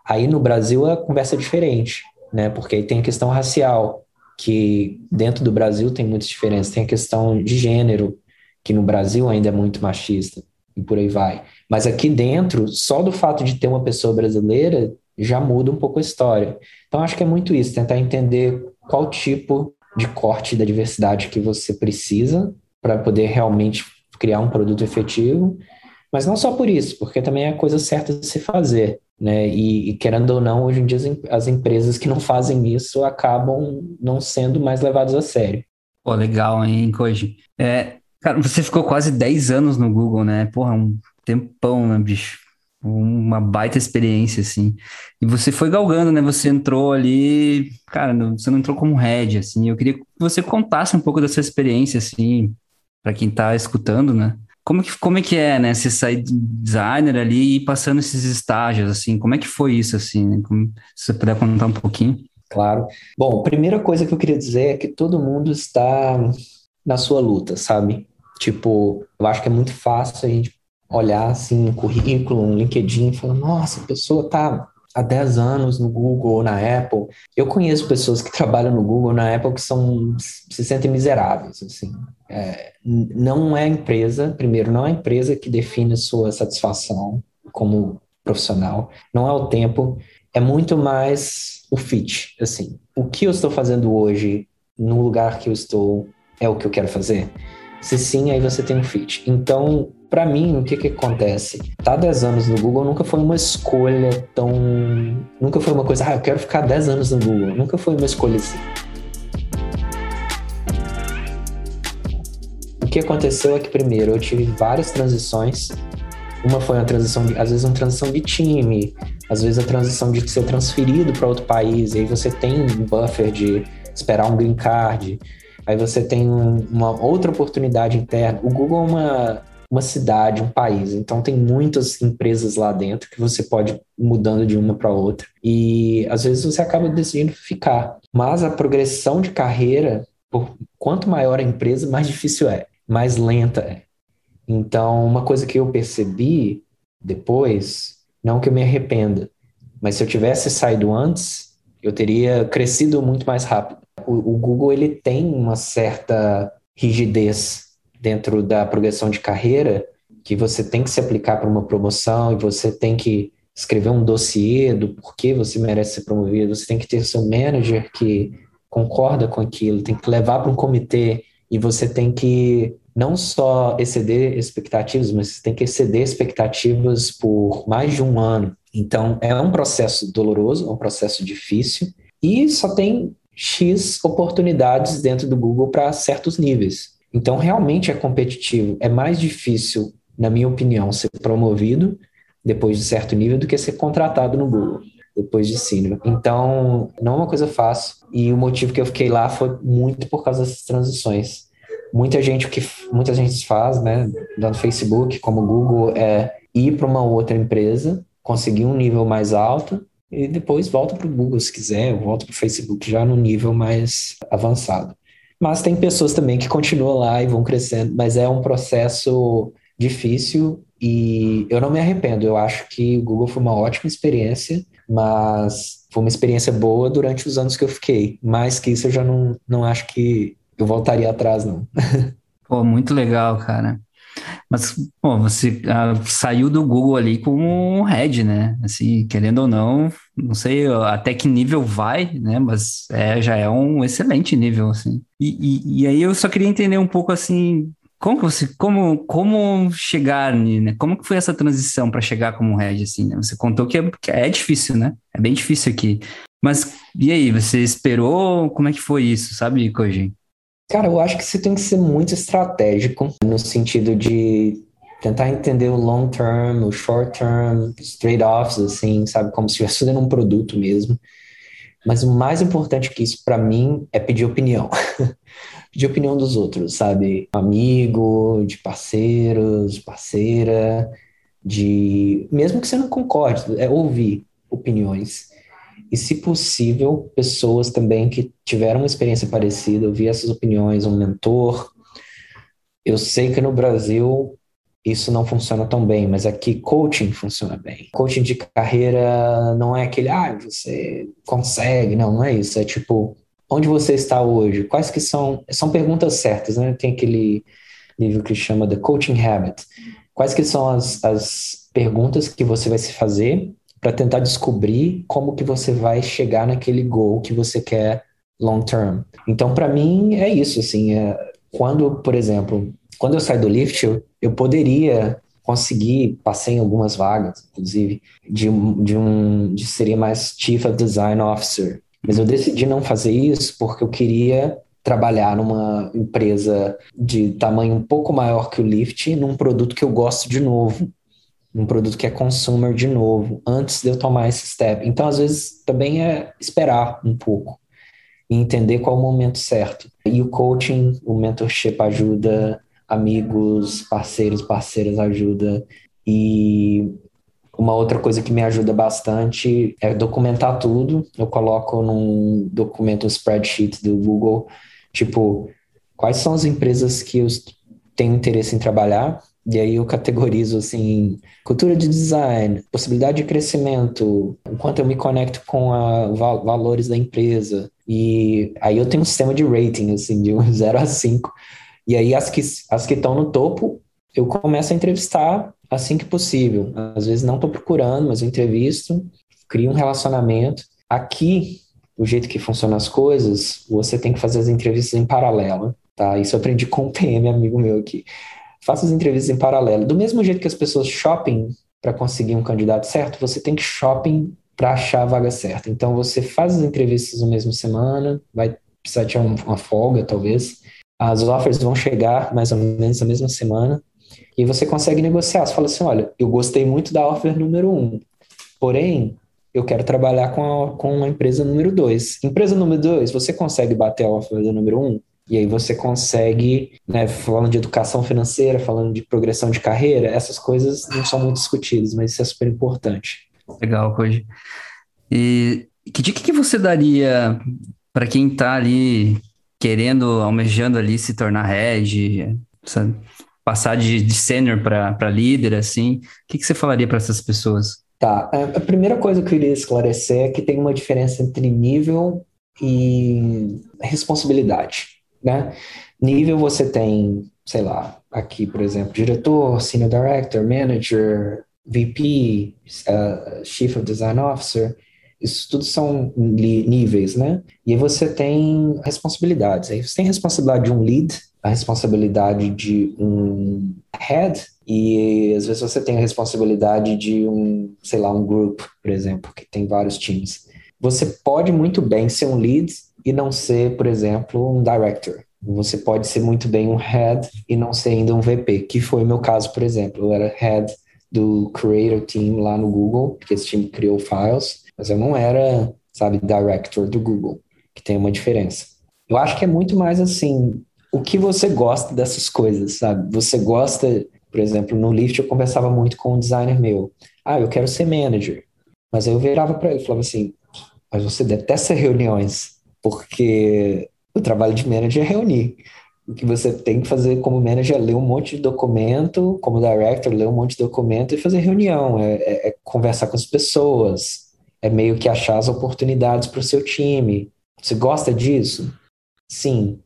[SPEAKER 3] Aí no Brasil a conversa é diferente, né? Porque aí tem a questão racial, que dentro do Brasil tem muitas diferenças. Tem a questão de gênero, que no Brasil ainda é muito machista, e por aí vai. Mas aqui dentro, só do fato de ter uma pessoa brasileira já muda um pouco a história. Então, acho que é muito isso, tentar entender qual tipo de corte da diversidade que você precisa para poder realmente criar um produto efetivo, mas não só por isso, porque também é a coisa certa de se fazer, né? E, e querendo ou não, hoje em dia as, as, empresas que não fazem isso acabam não sendo mais levadas a sério.
[SPEAKER 2] Pô, legal, hein, Koji? É, cara, você ficou quase 10 anos no Google, né? Porra, um tempão, né, bicho? uma baita experiência, assim. E você foi galgando, né? Você entrou ali, cara, você não entrou como head, assim. Eu queria que você contasse um pouco dessa experiência, assim, para quem tá escutando, né? Como que, como é que é, né? Você sair de designer ali e passando esses estágios, assim, como é que foi isso, assim? Né? Como, se você puder contar um pouquinho.
[SPEAKER 3] Claro. Bom, primeira coisa que eu queria dizer é que todo mundo está na sua luta, sabe? Tipo, eu acho que é muito fácil a gente olhar assim um currículo, um LinkedIn e falar, nossa, a pessoa está há 10 anos no Google ou na Apple. Eu conheço pessoas que trabalham no Google na Apple que são, se sentem miseráveis, assim. É, não é a empresa, primeiro, não é a empresa que define sua satisfação como profissional, não é o tempo, é muito mais o fit, assim. O que eu estou fazendo hoje no lugar que eu estou é o que eu quero fazer? Se sim, aí você tem um fit. Então, para mim, o que que acontece? Tá 10 anos no Google nunca foi uma escolha tão. Nunca foi uma coisa, ah, eu quero ficar 10 anos no Google. Nunca foi uma escolha assim. O que aconteceu é que, primeiro, eu tive várias transições. Uma foi uma transição, de, às vezes, uma transição de time, às vezes, a transição de ser transferido para outro país, e aí você tem um buffer de esperar um green card, aí você tem um, uma outra oportunidade interna. O Google é uma uma cidade, um país. Então tem muitas empresas lá dentro que você pode ir mudando de uma para outra. E às vezes você acaba decidindo ficar. Mas a progressão de carreira, por quanto maior a empresa, mais difícil é, mais lenta é. Então, uma coisa que eu percebi depois, não que eu me arrependa, mas se eu tivesse saído antes, eu teria crescido muito mais rápido. O, o Google ele tem uma certa rigidez dentro da progressão de carreira que você tem que se aplicar para uma promoção e você tem que escrever um dossiê do porquê você merece ser promovido, você tem que ter seu manager que concorda com aquilo, tem que levar para um comitê e você tem que não só exceder expectativas, mas você tem que exceder expectativas por mais de um ano. Então, é um processo doloroso, é um processo difícil e só tem X oportunidades dentro do Google para certos níveis. Então, realmente é competitivo. É mais difícil, na minha opinião, ser promovido depois de certo nível do que ser contratado no Google depois de sênior. Então, não é uma coisa fácil. E o motivo que eu fiquei lá foi muito por causa dessas transições. Muita gente o que muita gente faz, né, no Facebook, como Google, é ir para uma outra empresa, conseguir um nível mais alto e depois volta para o Google se quiser, volta para o Facebook já no nível mais avançado. Mas tem pessoas também que continuam lá e vão crescendo, mas é um processo difícil e eu não me arrependo. Eu acho que o Google foi uma ótima experiência, mas foi uma experiência boa durante os anos que eu fiquei. Mais que isso, eu já não, não acho que eu voltaria atrás, não. *laughs*
[SPEAKER 2] Pô, muito legal, cara. Mas, pô, você ah, saiu do Google ali como um head, né? Assim, querendo ou não, não sei até que nível vai, né? Mas é, já é um excelente nível, assim. E, e, e aí eu só queria entender um pouco, assim, como você, como, como chegar, né? Como que foi essa transição para chegar como head, assim, né? Você contou que é, que é difícil, né? É bem difícil aqui. Mas e aí, você esperou? Como é que foi isso, sabe, Koji?
[SPEAKER 3] Cara, eu acho que você tem que ser muito estratégico no sentido de tentar entender o long term, o short term, os trade-offs, assim, sabe, como se estivesse fazendo um produto mesmo. Mas o mais importante que isso para mim é pedir opinião. *laughs* pedir opinião dos outros, sabe? Amigo, de parceiros, parceira, de mesmo que você não concorde, é ouvir opiniões. E se possível, pessoas também que tiveram uma experiência parecida, ouvir essas opiniões, um mentor. Eu sei que no Brasil isso não funciona tão bem, mas aqui coaching funciona bem. Coaching de carreira não é aquele, ah, você consegue, não, não é isso. É tipo, onde você está hoje? Quais que são, são perguntas certas, né? Tem aquele livro que chama The Coaching Habit. Quais que são as, as perguntas que você vai se fazer para tentar descobrir como que você vai chegar naquele goal que você quer long term. Então, para mim, é isso, assim, é, quando, por exemplo, quando eu saí do Lyft, eu, eu poderia conseguir, passei em algumas vagas, inclusive, de, de um, de seria mais Chief of Design Officer. Mas eu decidi não fazer isso porque eu queria trabalhar numa empresa de tamanho um pouco maior que o Lyft, num produto que eu gosto de novo, um produto que é consumer de novo, antes de eu tomar esse step. Então, às vezes, também é esperar um pouco e entender qual é o momento certo. E o coaching, o mentorship ajuda amigos, parceiros, parceiras ajuda. E uma outra coisa que me ajuda bastante é documentar tudo. Eu coloco num documento, um spreadsheet do Google, tipo, quais são as empresas que eu tenho interesse em trabalhar, e aí eu categorizo assim, cultura de design, possibilidade de crescimento, o quanto eu me conecto com os valores da empresa. E aí eu tenho um sistema de rating, assim, de *laughs* 0 a 5. E aí as que as que estão no topo, eu começo a entrevistar assim que possível. Às vezes não estou procurando, mas eu entrevisto, crio um relacionamento. Aqui, o jeito que funcionam as coisas, você tem que fazer as entrevistas em paralelo, tá? Isso eu aprendi com um *laughs* PM, amigo meu aqui. Faça as entrevistas em paralelo. Do mesmo jeito que as pessoas shopping para conseguir um candidato certo, você tem que shopping para achar a vaga certa. Então você faz as entrevistas na mesma semana, vai precisar de uma folga, talvez, as offers vão chegar mais ou menos na mesma semana e você consegue negociar. Você fala assim: olha, eu gostei muito da offer número um, porém, eu quero trabalhar com a, com a empresa número dois. Empresa número dois, você consegue bater a offer número um? E aí você consegue, né, falando de educação financeira, falando de progressão de carreira, essas coisas não são muito discutidas, mas isso é super importante.
[SPEAKER 2] Legal, Koji. E que dica que você daria para quem está ali querendo, almejando ali se tornar head, sabe? passar de, de sênior para líder, assim, o que, que você falaria para essas pessoas?
[SPEAKER 3] Tá, a primeira coisa que eu queria esclarecer é que tem uma diferença entre nível e responsabilidade, né? Nível você tem, sei lá, aqui, por exemplo, diretor, senior director, manager, VP, uh, chief of design officer, isso tudo são níveis, né? E aí você tem responsabilidades. Aí você tem a responsabilidade de um lead, a responsabilidade de um head, e às vezes você tem a responsabilidade de um, sei lá, um grupo, por exemplo, que tem vários times. Você pode muito bem ser um lead e não ser, por exemplo, um director. Você pode ser muito bem um head e não ser ainda um VP, que foi meu caso, por exemplo. Eu era head do Creator Team lá no Google, que esse time criou files mas eu não era, sabe, director do Google, que tem uma diferença. Eu acho que é muito mais assim, o que você gosta dessas coisas, sabe? Você gosta, por exemplo, no Lyft eu conversava muito com um designer meu. Ah, eu quero ser manager. Mas aí eu virava para ele e falava assim: mas você detesta reuniões, porque o trabalho de manager é reunir. O que você tem que fazer como manager é ler um monte de documento, como director, ler um monte de documento e fazer reunião, é, é, é conversar com as pessoas, é meio que achar as oportunidades para o seu time. Você gosta disso? Sim.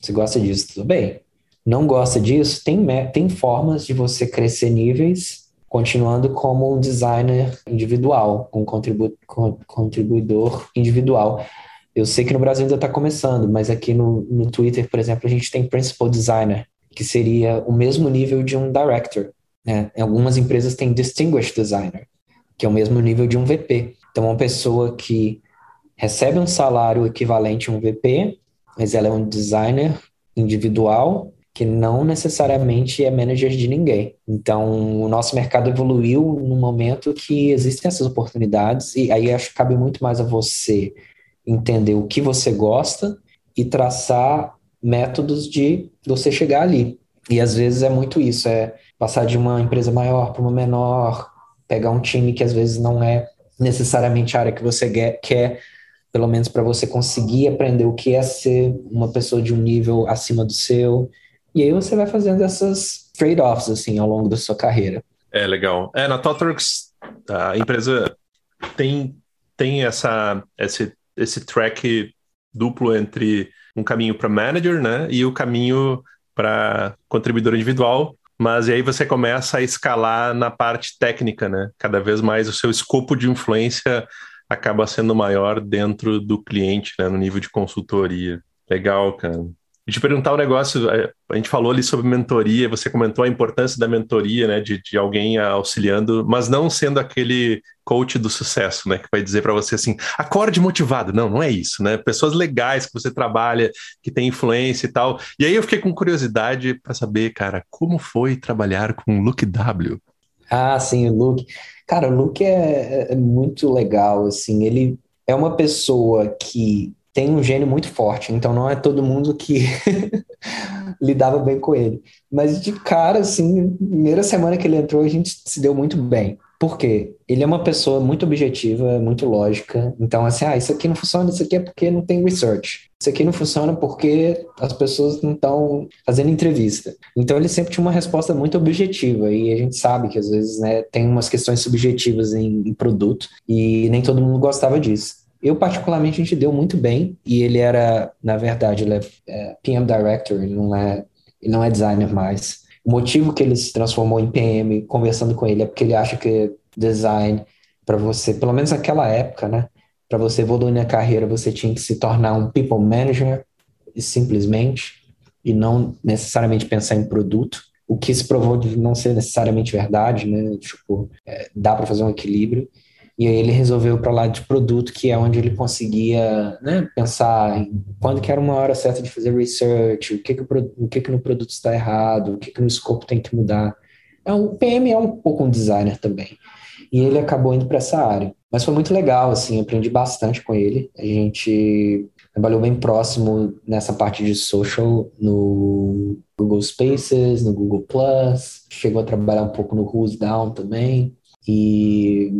[SPEAKER 3] Você gosta disso? Tudo bem. Não gosta disso? Tem, tem formas de você crescer níveis continuando como um designer individual, um contribu contribuidor individual. Eu sei que no Brasil ainda está começando, mas aqui no, no Twitter, por exemplo, a gente tem principal designer, que seria o mesmo nível de um director. Né? Algumas empresas tem distinguished designer, que é o mesmo nível de um VP. Então, uma pessoa que recebe um salário equivalente a um VP, mas ela é um designer individual que não necessariamente é manager de ninguém. Então, o nosso mercado evoluiu no momento que existem essas oportunidades e aí acho que cabe muito mais a você entender o que você gosta e traçar métodos de você chegar ali. E às vezes é muito isso, é passar de uma empresa maior para uma menor, pegar um time que às vezes não é necessariamente a área que você quer, pelo menos para você conseguir aprender o que é ser uma pessoa de um nível acima do seu. E aí você vai fazendo essas trade-offs assim ao longo da sua carreira.
[SPEAKER 1] É legal. É, na Totworks a empresa tem tem essa esse esse track duplo entre um caminho para manager, né, e o caminho para contribuidor individual, mas aí você começa a escalar na parte técnica, né? Cada vez mais o seu escopo de influência acaba sendo maior dentro do cliente, né? No nível de consultoria. Legal, cara. E te perguntar um negócio, é, a gente falou ali sobre mentoria, você comentou a importância da mentoria, né, de, de alguém auxiliando, mas não sendo aquele coach do sucesso, né, que vai dizer para você assim, acorde motivado. Não, não é isso, né? Pessoas legais que você trabalha, que tem influência e tal. E aí eu fiquei com curiosidade para saber, cara, como foi trabalhar com o Luke W?
[SPEAKER 3] Ah, sim, o Luke. Cara, o Luke é, é muito legal, assim, ele é uma pessoa que tem um gênio muito forte, então não é todo mundo que *laughs* lidava bem com ele. Mas de cara, assim, primeira semana que ele entrou, a gente se deu muito bem. Por quê? Ele é uma pessoa muito objetiva, muito lógica. Então, assim, ah, isso aqui não funciona, isso aqui é porque não tem research. Isso aqui não funciona porque as pessoas não estão fazendo entrevista. Então, ele sempre tinha uma resposta muito objetiva. E a gente sabe que, às vezes, né, tem umas questões subjetivas em, em produto e nem todo mundo gostava disso. Eu, particularmente, a gente deu muito bem, e ele era, na verdade, ele é, é PM Director, ele não é, ele não é designer mais. O motivo que ele se transformou em PM, conversando com ele, é porque ele acha que design, para você, pelo menos naquela época, né, para você evoluir na carreira, você tinha que se tornar um people manager, simplesmente, e não necessariamente pensar em produto, o que se provou de não ser necessariamente verdade, né, tipo, é, dá para fazer um equilíbrio. E aí ele resolveu para lá de produto, que é onde ele conseguia né, pensar em quando que era uma hora certa de fazer research, o que que, o, que, que no produto está errado, o que, que no escopo tem que mudar. É um, o PM é um pouco um designer também. E ele acabou indo para essa área. Mas foi muito legal, assim, aprendi bastante com ele. A gente trabalhou bem próximo nessa parte de social no Google Spaces, no Google Plus, chegou a trabalhar um pouco no Who's Down também. E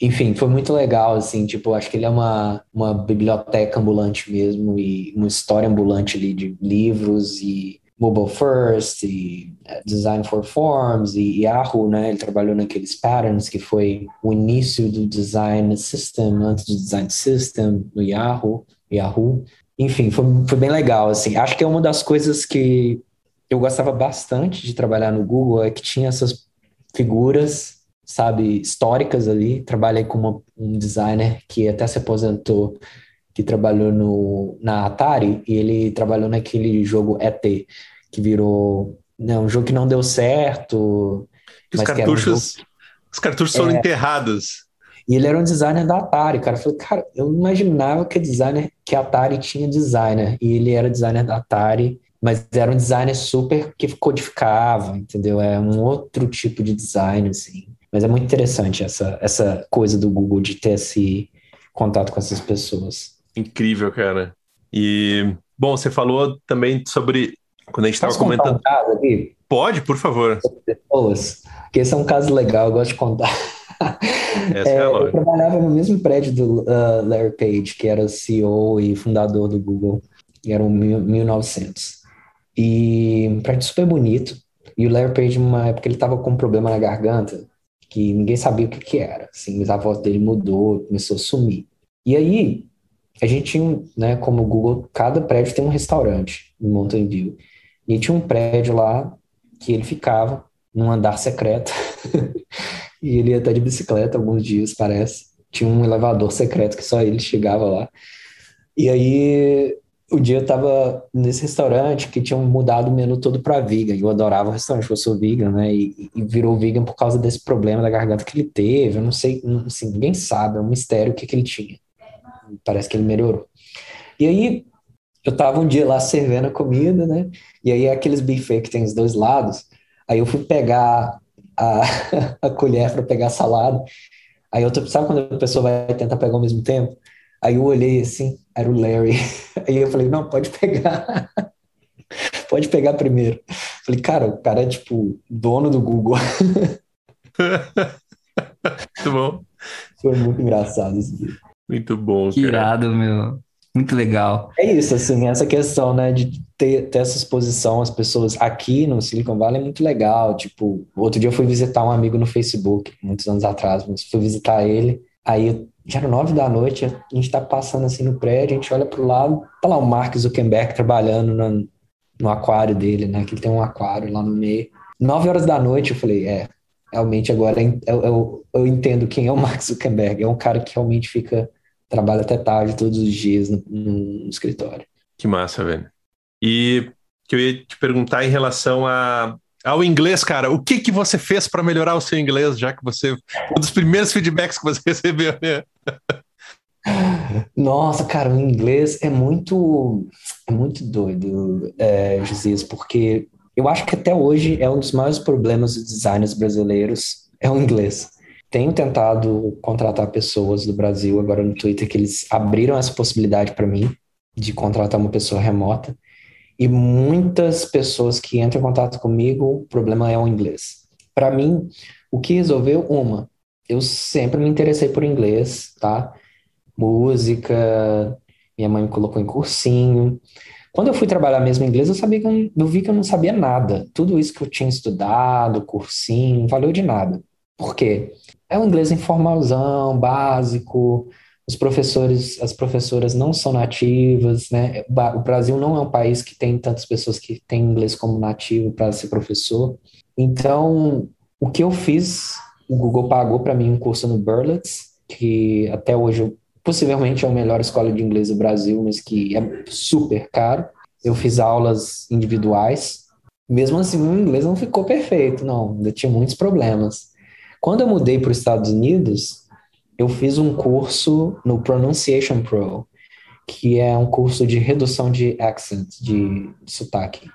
[SPEAKER 3] enfim, foi muito legal, assim, tipo, acho que ele é uma, uma biblioteca ambulante mesmo e uma história ambulante ali de livros e mobile first e eh, design for forms e Yahoo, né? Ele trabalhou naqueles patterns que foi o início do design system, antes do design system no Yahoo, Yahoo. Enfim, foi, foi bem legal, assim. Acho que é uma das coisas que eu gostava bastante de trabalhar no Google é que tinha essas figuras sabe, históricas ali. Trabalhei com uma, um designer que até se aposentou, que trabalhou no, na Atari, e ele trabalhou naquele jogo ET, que virou né, um jogo que não deu certo.
[SPEAKER 1] Os cartuchos, um jogo... os cartuchos foram é, enterrados.
[SPEAKER 3] E ele era um designer da Atari, cara. Eu falei, cara, eu não imaginava que designer, que a Atari tinha designer. E ele era designer da Atari, mas era um designer super que codificava, entendeu? É um outro tipo de design, assim. Mas é muito interessante essa, essa coisa do Google de ter esse contato com essas pessoas.
[SPEAKER 1] Incrível, cara. E, bom, você falou também sobre. Quando a gente estava comentando. Um caso? Pode, por favor.
[SPEAKER 3] Pessoas. Porque esse é um caso legal, eu gosto de contar. *laughs* É, é, eu trabalhava no mesmo prédio do uh, Larry Page, que era CEO e fundador do Google, e era um 1900. E um prédio super bonito. E o Larry Page, numa época, ele estava com um problema na garganta, que ninguém sabia o que, que era. Assim, mas a voz dele mudou, começou a sumir. E aí, a gente tinha, né, como o Google, cada prédio tem um restaurante em Mountain View. E tinha um prédio lá que ele ficava num andar secreto. *laughs* e ele ia até de bicicleta alguns dias, parece. Tinha um elevador secreto que só ele chegava lá. E aí o dia eu tava nesse restaurante que tinham mudado o menu todo para vegan. Eu adorava o restaurante, eu sou vegan, né? E, e, virou vegan por causa desse problema da garganta que ele teve. Eu não sei, assim, ninguém sabe, é um mistério o que, que ele tinha. Parece que ele melhorou. E aí, eu tava um dia lá servindo a comida, né? E aí, aqueles buffet que tem os dois lados. Aí eu fui pegar a, *laughs* a colher para pegar a salada. Aí eu tô, sabe quando a pessoa vai tentar pegar ao mesmo tempo? Aí eu olhei assim, era o Larry. *laughs* Aí eu falei, não, pode pegar. *laughs* pode pegar primeiro. Falei, cara, o cara é tipo dono do Google. *laughs*
[SPEAKER 1] muito bom.
[SPEAKER 3] Foi muito engraçado esse dia.
[SPEAKER 1] Muito bom,
[SPEAKER 2] que cara. irado, meu. Muito legal.
[SPEAKER 3] É isso, assim, essa questão, né, de ter, ter essa exposição às pessoas aqui no Silicon Valley é muito legal. Tipo, outro dia eu fui visitar um amigo no Facebook, muitos anos atrás, mas fui visitar ele. Aí já era nove da noite, a gente tá passando assim no prédio, a gente olha pro lado, tá lá o Mark Zuckerberg trabalhando no, no aquário dele, né? Que ele tem um aquário lá no meio. Nove horas da noite, eu falei, é, realmente agora eu, eu, eu entendo quem é o *laughs* Mark Zuckerberg. É um cara que realmente fica, trabalha até tarde todos os dias no, no escritório.
[SPEAKER 1] Que massa, velho. E que eu ia te perguntar em relação a, ao inglês, cara, o que que você fez para melhorar o seu inglês, já que você um dos primeiros feedbacks que você *laughs* recebeu, né?
[SPEAKER 3] Nossa, cara, o inglês é muito, é muito doido, é, Josias, porque eu acho que até hoje é um dos maiores problemas dos designers brasileiros é o inglês. Tenho tentado contratar pessoas do Brasil agora no Twitter que eles abriram essa possibilidade para mim de contratar uma pessoa remota. E muitas pessoas que entram em contato comigo, o problema é o inglês. Para mim, o que resolveu? Uma, eu sempre me interessei por inglês, tá? Música, minha mãe me colocou em cursinho. Quando eu fui trabalhar mesmo em inglês, eu sabia que eu, eu vi que eu não sabia nada. Tudo isso que eu tinha estudado, cursinho, não valeu de nada. Por quê? É um inglês informalzão, básico, os professores, as professoras não são nativas, né? O Brasil não é um país que tem tantas pessoas que têm inglês como nativo para ser professor. Então, o que eu fiz, o Google pagou para mim um curso no Berlitz, que até hoje possivelmente é a melhor escola de inglês do Brasil, mas que é super caro. Eu fiz aulas individuais. Mesmo assim, o inglês não ficou perfeito, não, ainda tinha muitos problemas. Quando eu mudei para os Estados Unidos, eu fiz um curso no Pronunciation Pro, que é um curso de redução de accent, de, sotaque.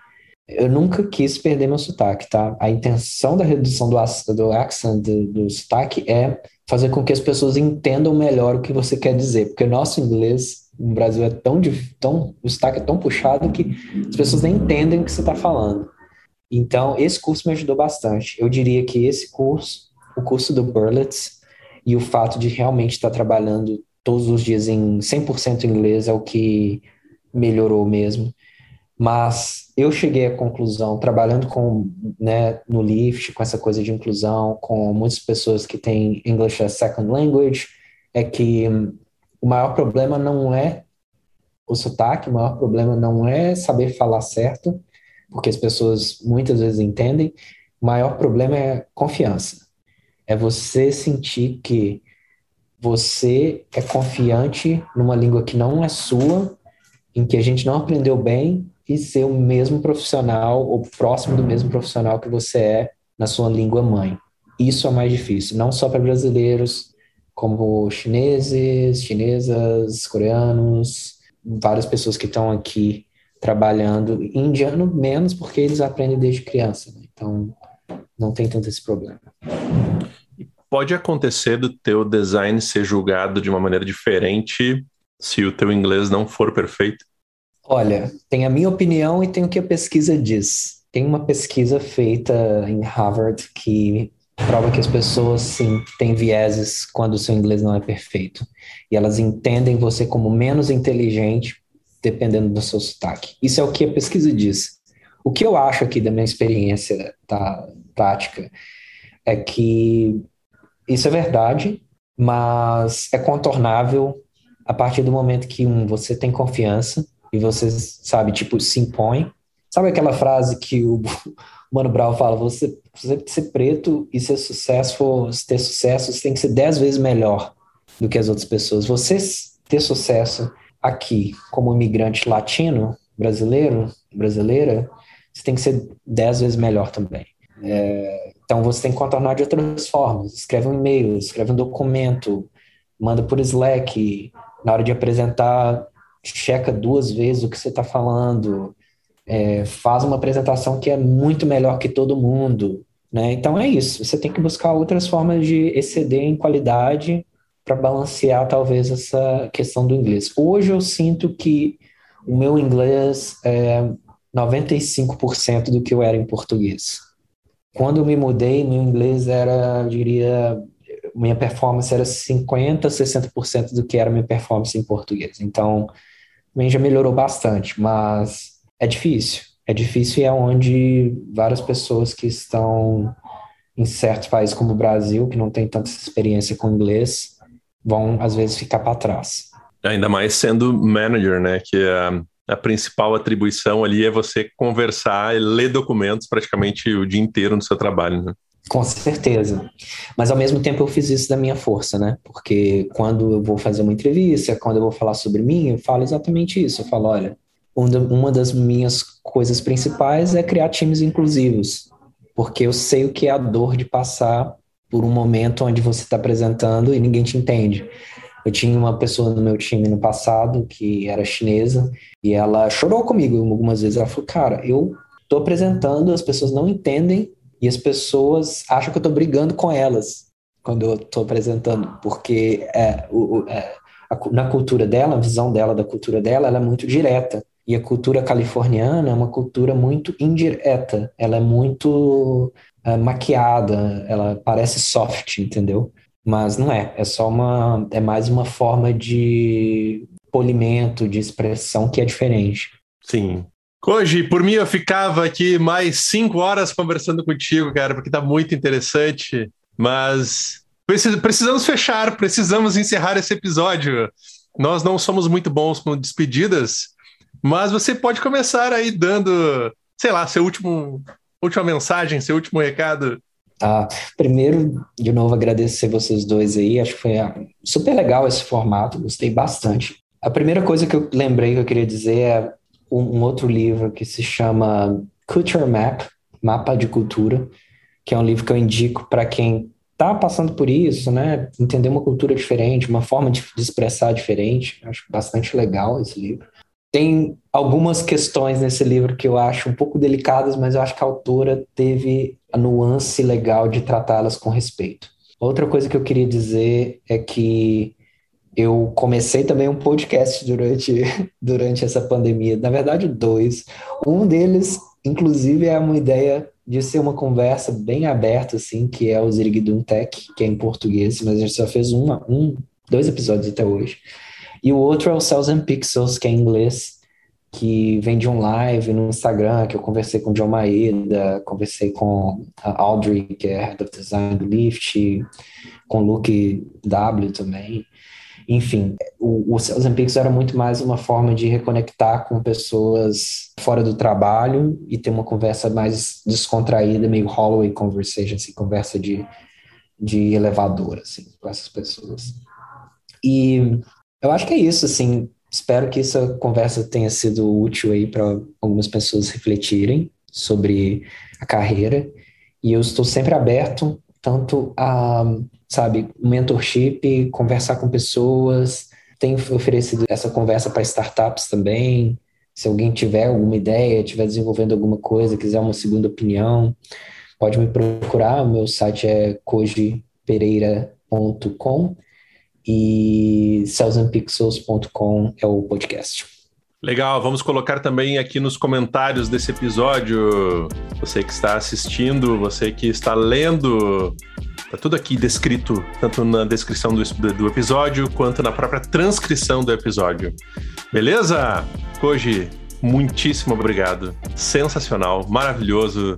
[SPEAKER 3] Eu nunca quis perder meu sotaque, tá? A intenção da redução do, do accent, do, do sotaque, é fazer com que as pessoas entendam melhor o que você quer dizer, porque nosso inglês no Brasil é tão, tão o sotaque é tão puxado que as pessoas nem entendem o que você está falando. Então, esse curso me ajudou bastante. Eu diria que esse curso, o curso do Berlitz, e o fato de realmente estar trabalhando todos os dias em 100% inglês é o que melhorou mesmo. Mas eu cheguei à conclusão, trabalhando com, né, no Lift, com essa coisa de inclusão, com muitas pessoas que têm English as second language, é que o maior problema não é o sotaque, o maior problema não é saber falar certo, porque as pessoas muitas vezes entendem, o maior problema é confiança. É você sentir que você é confiante numa língua que não é sua, em que a gente não aprendeu bem, e ser o mesmo profissional ou próximo do mesmo profissional que você é na sua língua mãe. Isso é mais difícil, não só para brasileiros, como chineses, chinesas, coreanos, várias pessoas que estão aqui trabalhando, indiano menos porque eles aprendem desde criança, né? então não tem tanto esse problema
[SPEAKER 1] pode acontecer do teu design ser julgado de uma maneira diferente se o teu inglês não for perfeito?
[SPEAKER 3] Olha, tem a minha opinião e tem o que a pesquisa diz. Tem uma pesquisa feita em Harvard que prova que as pessoas sim têm vieses quando o seu inglês não é perfeito. E elas entendem você como menos inteligente dependendo do seu sotaque. Isso é o que a pesquisa diz. O que eu acho aqui da minha experiência tá, prática é que isso é verdade, mas é contornável a partir do momento que um, você tem confiança e você, sabe, tipo, se impõe. Sabe aquela frase que o *laughs* Mano Brown fala, você, você ser preto e ser sucesso, ter sucesso, você tem que ser dez vezes melhor do que as outras pessoas. Você ter sucesso aqui como imigrante latino, brasileiro, brasileira, você tem que ser dez vezes melhor também. É, então você tem que contornar de outras formas. Escreve um e-mail, escreve um documento, manda por Slack. Na hora de apresentar, checa duas vezes o que você está falando. É, faz uma apresentação que é muito melhor que todo mundo. Né? Então é isso. Você tem que buscar outras formas de exceder em qualidade para balancear talvez essa questão do inglês. Hoje eu sinto que o meu inglês é 95% do que eu era em português. Quando eu me mudei, meu inglês era, eu diria, minha performance era 50%, 60% do que era minha performance em português. Então, também já melhorou bastante, mas é difícil. É difícil e é onde várias pessoas que estão em certos países como o Brasil, que não tem tanta experiência com inglês, vão às vezes ficar para trás.
[SPEAKER 1] Ainda mais sendo manager, né? Que a, a principal atribuição ali é você conversar e ler documentos praticamente o dia inteiro no seu trabalho, né?
[SPEAKER 3] Com certeza. Mas ao mesmo tempo eu fiz isso da minha força, né? Porque quando eu vou fazer uma entrevista, quando eu vou falar sobre mim, eu falo exatamente isso. Eu falo, olha, uma das minhas coisas principais é criar times inclusivos, porque eu sei o que é a dor de passar por um momento onde você está apresentando e ninguém te entende. Eu tinha uma pessoa no meu time no passado que era chinesa e ela chorou comigo algumas vezes. Ela falou: Cara, eu estou apresentando, as pessoas não entendem e as pessoas acham que eu estou brigando com elas quando eu estou apresentando, porque é, o, é, a, na cultura dela, a visão dela da cultura dela, ela é muito direta. E a cultura californiana é uma cultura muito indireta, ela é muito é, maquiada, ela parece soft, entendeu? Mas não é, é só uma, é mais uma forma de polimento, de expressão que é diferente.
[SPEAKER 1] Sim. Hoje, por mim, eu ficava aqui mais cinco horas conversando contigo, cara, porque tá muito interessante, mas precisamos fechar, precisamos encerrar esse episódio. Nós não somos muito bons com despedidas, mas você pode começar aí dando, sei lá, seu último, última mensagem, seu último recado.
[SPEAKER 3] Ah, primeiro, de novo, agradecer vocês dois aí. Acho que foi ah, super legal esse formato, gostei bastante. A primeira coisa que eu lembrei que eu queria dizer é um, um outro livro que se chama Culture Map Mapa de Cultura que é um livro que eu indico para quem está passando por isso, né? Entender uma cultura diferente, uma forma de, de expressar diferente. Acho bastante legal esse livro. Tem algumas questões nesse livro que eu acho um pouco delicadas, mas eu acho que a autora teve a nuance legal de tratá-las com respeito. Outra coisa que eu queria dizer é que eu comecei também um podcast durante, *laughs* durante essa pandemia. Na verdade, dois. Um deles, inclusive, é uma ideia de ser uma conversa bem aberta, assim, que é o Zirigdum Tech, que é em português, mas a gente só fez uma, um, dois episódios até hoje. E o outro é o Cells and Pixels, que é em inglês, que vem de um live no Instagram, que eu conversei com o John Maeda, conversei com a Audrey, que é Head of Design do Lyft, com o Luke W também. Enfim, o, o Pixels era muito mais uma forma de reconectar com pessoas fora do trabalho e ter uma conversa mais descontraída, meio Holloway Conversation, assim, conversa de, de elevador, assim, com essas pessoas. E eu acho que é isso, assim. Espero que essa conversa tenha sido útil aí para algumas pessoas refletirem sobre a carreira. E eu estou sempre aberto tanto a, sabe, mentorship, conversar com pessoas. Tenho oferecido essa conversa para startups também. Se alguém tiver alguma ideia, estiver desenvolvendo alguma coisa, quiser uma segunda opinião, pode me procurar. O meu site é cojipereira.com e cellsandpixels.com é o podcast.
[SPEAKER 1] Legal, vamos colocar também aqui nos comentários desse episódio. Você que está assistindo, você que está lendo, tá tudo aqui descrito, tanto na descrição do, do episódio quanto na própria transcrição do episódio. Beleza? Koji, muitíssimo obrigado. Sensacional, maravilhoso.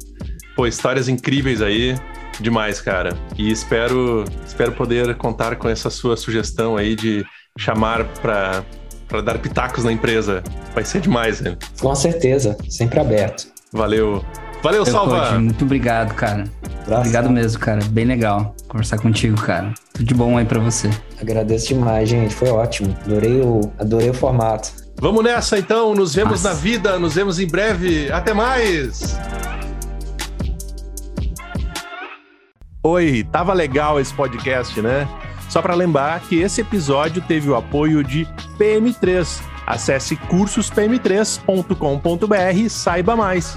[SPEAKER 1] Pô, histórias incríveis aí. Demais, cara. E espero, espero poder contar com essa sua sugestão aí de chamar para para dar pitacos na empresa. Vai ser demais, né?
[SPEAKER 3] Com certeza, sempre aberto.
[SPEAKER 1] Valeu. Valeu, Salva!
[SPEAKER 2] muito obrigado, cara. Obrigado mesmo, cara. Bem legal conversar contigo, cara. Tudo de bom aí para você.
[SPEAKER 3] Agradeço demais, gente. Foi ótimo. Adorei o, adorei o formato.
[SPEAKER 1] Vamos nessa então. Nos vemos Nossa. na vida. Nos vemos em breve. Até mais. Oi, tava legal esse podcast, né? Só para lembrar que esse episódio teve o apoio de PM3. Acesse cursospm3.com.br e saiba mais.